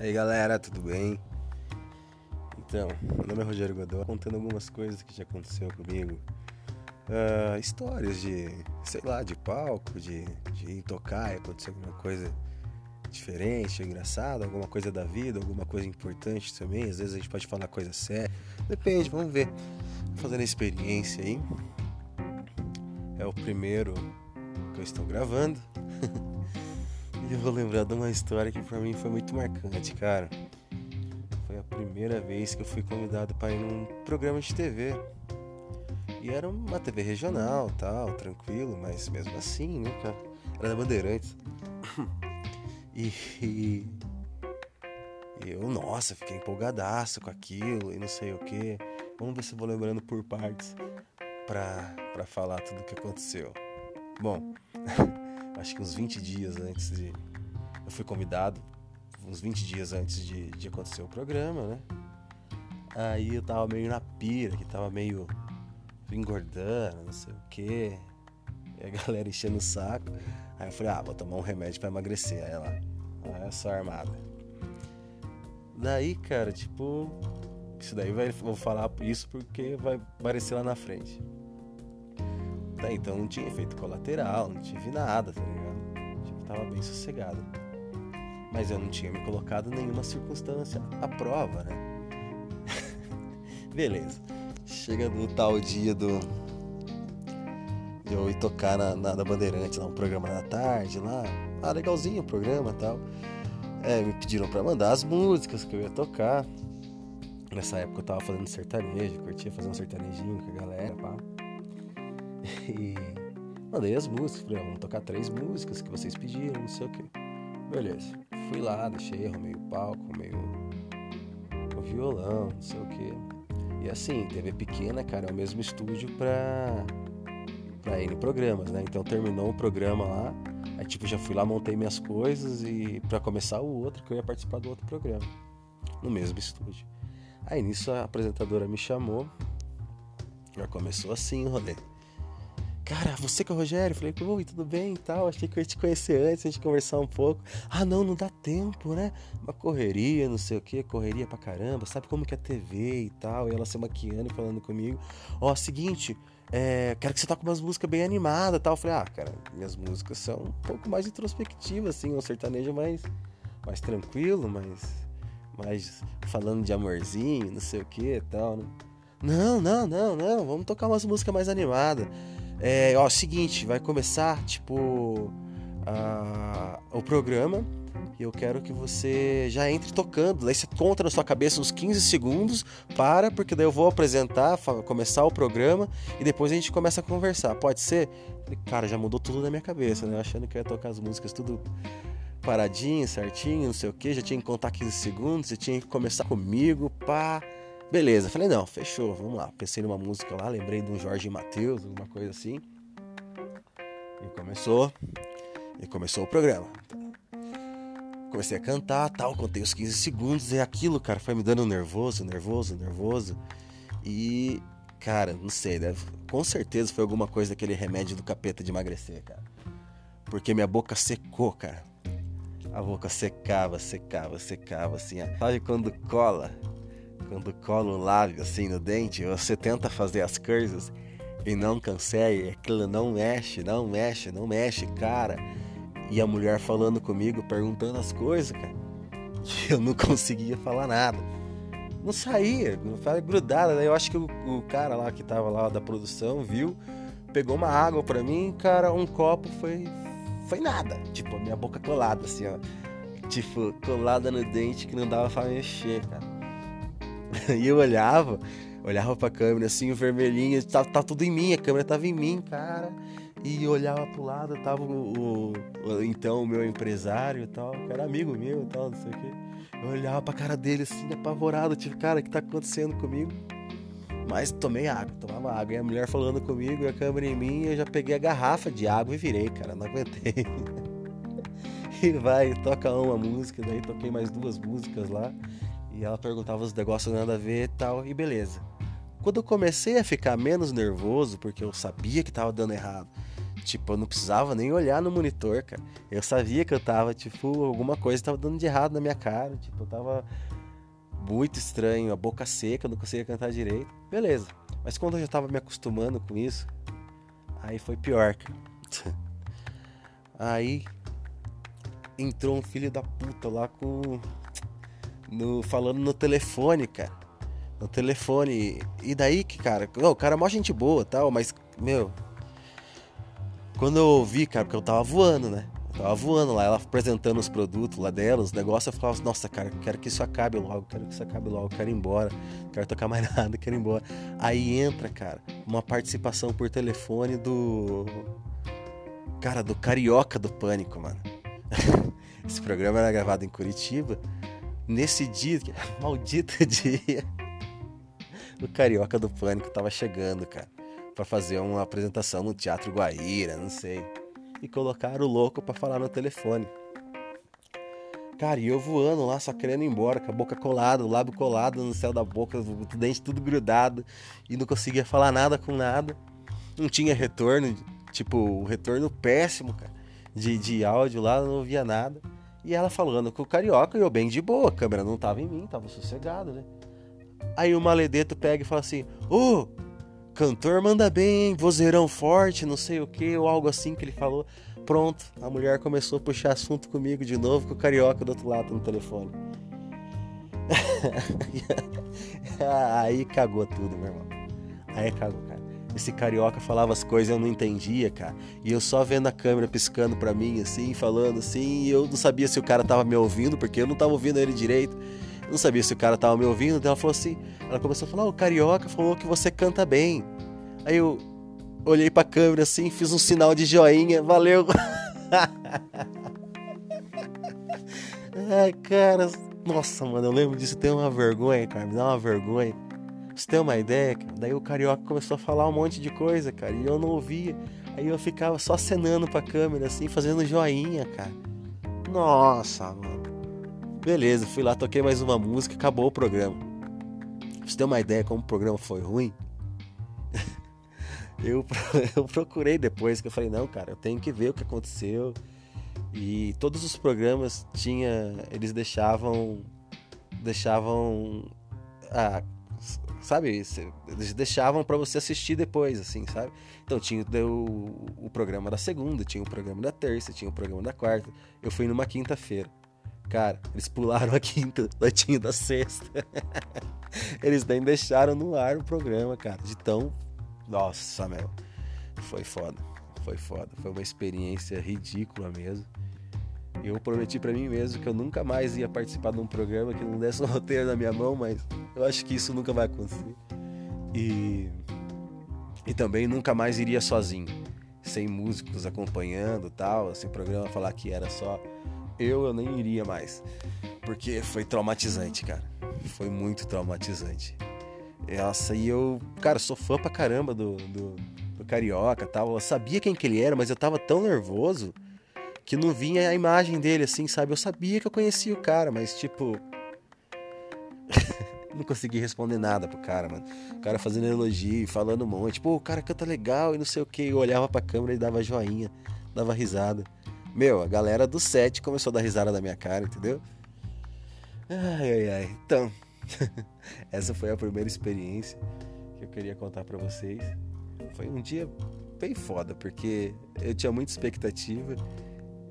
aí galera, tudo bem? Então, meu nome é Rogério Godoy, contando algumas coisas que já aconteceu comigo. Uh, histórias de, sei lá, de palco, de, de ir tocar e acontecer alguma coisa diferente, engraçada, alguma coisa da vida, alguma coisa importante também. Às vezes a gente pode falar coisa séria. Depende, vamos ver. Fazendo a experiência aí. É o primeiro que eu estou gravando. eu vou lembrar de uma história que para mim foi muito marcante, cara. Foi a primeira vez que eu fui convidado para ir num programa de TV. E era uma TV regional, tal, tranquilo, mas mesmo assim, né, cara? Era da Bandeirantes. E, e, eu, nossa, fiquei empolgadaço com aquilo e não sei o que. Vamos ver se eu vou lembrando por partes pra, pra falar tudo o que aconteceu. Bom, acho que uns 20 dias antes de. Eu fui convidado, uns 20 dias antes de, de acontecer o programa, né? Aí eu tava meio na pira, que tava meio engordando, não sei o que. E a galera enchendo o saco. Aí eu falei, ah, vou tomar um remédio para emagrecer. Aí ela, ah, é só armada. Daí, cara, tipo, isso daí vai, vou falar isso porque vai aparecer lá na frente. Tá, então não tinha efeito colateral, não tive nada, tá ligado? Tipo, tava bem sossegado. Mas eu não tinha me colocado nenhuma circunstância à prova, né? Beleza. Chega no tal dia do, eu ir tocar na, na, na Bandeirante, lá um programa da tarde, lá. Ah, legalzinho o programa tal. É, me pediram para mandar as músicas que eu ia tocar. Nessa época eu tava fazendo sertanejo, curtia fazer um sertanejinho com a galera, pá. E mandei as músicas, falei, ah, vamos tocar três músicas que vocês pediram, não sei o que. Beleza. Fui lá, deixei, arrumei o palco, arrumei o, o violão, não sei o que. E assim, TV pequena, cara, é o mesmo estúdio pra para N programas, né? Então terminou o programa lá, aí tipo já fui lá, montei minhas coisas e para começar o outro que eu ia participar do outro programa, no mesmo estúdio. Aí nisso a apresentadora me chamou, já começou assim o rolê. Cara, você que é o Rogério? falei, oi, tudo bem e tal? Achei que eu ia te conhecer antes, a gente conversar um pouco. Ah, não, não dá tempo, né? Uma correria, não sei o que, correria pra caramba. Sabe como que é TV e tal? E ela se maquiando e falando comigo. Ó, seguinte, é, quero que você toque umas músicas bem animadas tal. Eu falei, ah, cara, minhas músicas são um pouco mais introspectivas, assim, um sertanejo mais, mais tranquilo, mais, mais falando de amorzinho, não sei o que e tal, né? Não, não, não, não, vamos tocar umas músicas mais animadas. É, ó, seguinte, vai começar, tipo, a, o programa e eu quero que você já entre tocando. Daí você conta na sua cabeça uns 15 segundos, para, porque daí eu vou apresentar, começar o programa e depois a gente começa a conversar. Pode ser? Cara, já mudou tudo na minha cabeça, né? Achando que eu ia tocar as músicas tudo paradinho, certinho, não sei o que, já tinha que contar 15 segundos, já tinha que começar comigo, pá. Beleza, falei, não, fechou, vamos lá. Pensei numa música lá, lembrei de um Jorge Matheus, alguma coisa assim. E começou. E começou o programa. Comecei a cantar, tal, contei os 15 segundos e aquilo, cara, foi me dando nervoso, nervoso, nervoso. E, cara, não sei, deve, com certeza foi alguma coisa daquele remédio do capeta de emagrecer, cara. Porque minha boca secou, cara. A boca secava, secava, secava, assim. Sabe quando cola? Quando cola o lábio, assim, no dente, você tenta fazer as coisas e não consegue, aquilo não mexe, não mexe, não mexe, cara e a mulher falando comigo, perguntando as coisas, cara. Eu não conseguia falar nada. Não saía, não estava grudada. Daí eu acho que o, o, cara lá que tava lá da produção viu, pegou uma água para mim, cara, um copo foi foi nada. Tipo, a minha boca colada assim, ó. Tipo, colada no dente que não dava pra mexer, cara. E eu olhava, olhava pra câmera assim, o vermelhinho, tá, tá tudo em mim, a câmera tava em mim, cara e olhava pro lado, tava o, o, então o meu empresário e tal, que era amigo meu e tal, não sei o quê. Eu olhava pra cara dele assim, apavorado, tipo, cara, o que tá acontecendo comigo? Mas tomei água, tomava água. E a mulher falando comigo, a câmera em mim, eu já peguei a garrafa de água e virei, cara, não aguentei. e vai, toca uma música, daí toquei mais duas músicas lá. E ela perguntava os negócios nada a ver e tal, e beleza. Quando eu comecei a ficar menos nervoso, porque eu sabia que estava dando errado, Tipo, eu não precisava nem olhar no monitor, cara. Eu sabia que eu tava, tipo, alguma coisa tava dando de errado na minha cara. Tipo, eu tava muito estranho, a boca seca, não conseguia cantar direito. Beleza. Mas quando eu já tava me acostumando com isso, aí foi pior, cara. Aí entrou um filho da puta lá com. No, falando no telefone, cara. No telefone. E daí que, cara. Não, o cara é mó gente boa tal, mas, meu. Quando eu ouvi, cara, porque eu tava voando, né? Eu tava voando lá, ela apresentando os produtos lá dela, os negócios, eu falava, nossa, cara, quero que isso acabe logo, quero que isso acabe logo, quero ir embora, quero tocar mais nada, quero ir embora. Aí entra, cara, uma participação por telefone do. Cara, do Carioca do Pânico, mano. Esse programa era gravado em Curitiba. Nesse dia, maldito dia, o Carioca do Pânico tava chegando, cara, para fazer uma apresentação no Teatro Guaíra, não sei. E colocaram o louco para falar no telefone. Cara, e eu voando lá, só querendo ir embora, com a boca colada, o lábio colado no céu da boca, o dente tudo grudado, e não conseguia falar nada com nada. Não tinha retorno, tipo, o retorno péssimo, cara, de, de áudio lá, não ouvia nada. E ela falando com o carioca e eu bem de boa, a câmera não tava em mim, tava sossegado, né? Aí o maledeto pega e fala assim: Ô, oh, cantor manda bem, vozeirão forte, não sei o que, ou algo assim que ele falou. Pronto, a mulher começou a puxar assunto comigo de novo, com o carioca do outro lado no telefone. Aí cagou tudo, meu irmão. Aí cagou, cara. Esse carioca falava as coisas eu não entendia, cara. E eu só vendo a câmera piscando pra mim, assim, falando assim, e eu não sabia se o cara tava me ouvindo, porque eu não tava ouvindo ele direito. Eu não sabia se o cara tava me ouvindo, então ela falou assim, ela começou a falar, o carioca falou que você canta bem. Aí eu olhei pra câmera assim, fiz um sinal de joinha, valeu. Ai, cara, nossa, mano, eu lembro disso, tem uma vergonha, cara, me dá uma vergonha você tem uma ideia, cara? Daí o carioca começou a falar um monte de coisa, cara, e eu não ouvia. Aí eu ficava só acenando pra câmera, assim, fazendo joinha, cara. Nossa, mano. Beleza, fui lá, toquei mais uma música, acabou o programa. Você tem uma ideia como o programa foi ruim? eu, eu procurei depois, que eu falei, não, cara, eu tenho que ver o que aconteceu. E todos os programas tinha. Eles deixavam. Deixavam. Ah, sabe? Eles deixavam para você assistir depois, assim, sabe? Então tinha o, o programa da segunda, tinha o programa da terça, tinha o programa da quarta. Eu fui numa quinta-feira. Cara, eles pularam a quinta, tinha da sexta. eles nem deixaram no ar o programa, cara. De tão. Nossa, meu. Foi foda. Foi foda. Foi uma experiência ridícula mesmo. Eu prometi para mim mesmo que eu nunca mais ia participar de um programa que não desse um roteiro na minha mão, mas eu acho que isso nunca vai acontecer. E e também nunca mais iria sozinho, sem músicos acompanhando, tal, assim, o programa falar que era só eu, eu nem iria mais. Porque foi traumatizante, cara. Foi muito traumatizante. Nossa, e eu, cara, sou fã pra caramba do, do, do Carioca tal. Eu sabia quem que ele era, mas eu tava tão nervoso que não vinha a imagem dele, assim, sabe? Eu sabia que eu conhecia o cara, mas tipo. não consegui responder nada pro cara, mano. O cara fazendo elogio, falando um monte. Pô, o cara canta legal e não sei o que. Eu olhava pra câmera e dava joinha, dava risada. Meu, a galera do set começou a dar risada da minha cara, entendeu? Ai, ai, ai. Então, essa foi a primeira experiência que eu queria contar para vocês. Foi um dia bem foda, porque eu tinha muita expectativa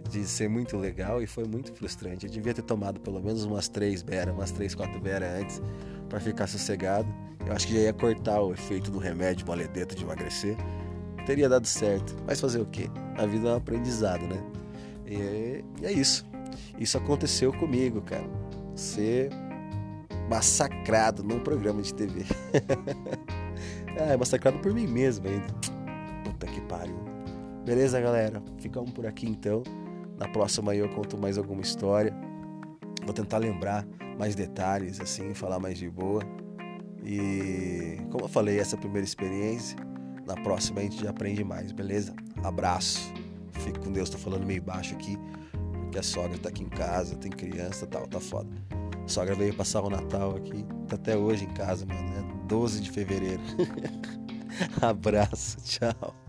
de ser muito legal e foi muito frustrante. Eu devia ter tomado pelo menos umas três beras, umas três, quatro beras antes para ficar sossegado. Eu acho que já ia cortar o efeito do remédio maledeto de emagrecer. Teria dado certo. Mas fazer o quê? A vida é um aprendizado, né? E é isso. Isso aconteceu comigo, cara. Ser massacrado num programa de TV. ah, é massacrado por mim mesmo ainda. Puta que pariu. Beleza, galera? Ficamos por aqui então. Na próxima eu conto mais alguma história. Vou tentar lembrar mais detalhes, assim, falar mais de boa. E como eu falei, essa é a primeira experiência. Na próxima a gente já aprende mais, beleza? Abraço. Fique com Deus, tô falando meio baixo aqui, porque a sogra tá aqui em casa, tem criança e tal, tá foda. A sogra veio passar o Natal aqui, tá até hoje em casa, mano. É 12 de fevereiro. Abraço, tchau.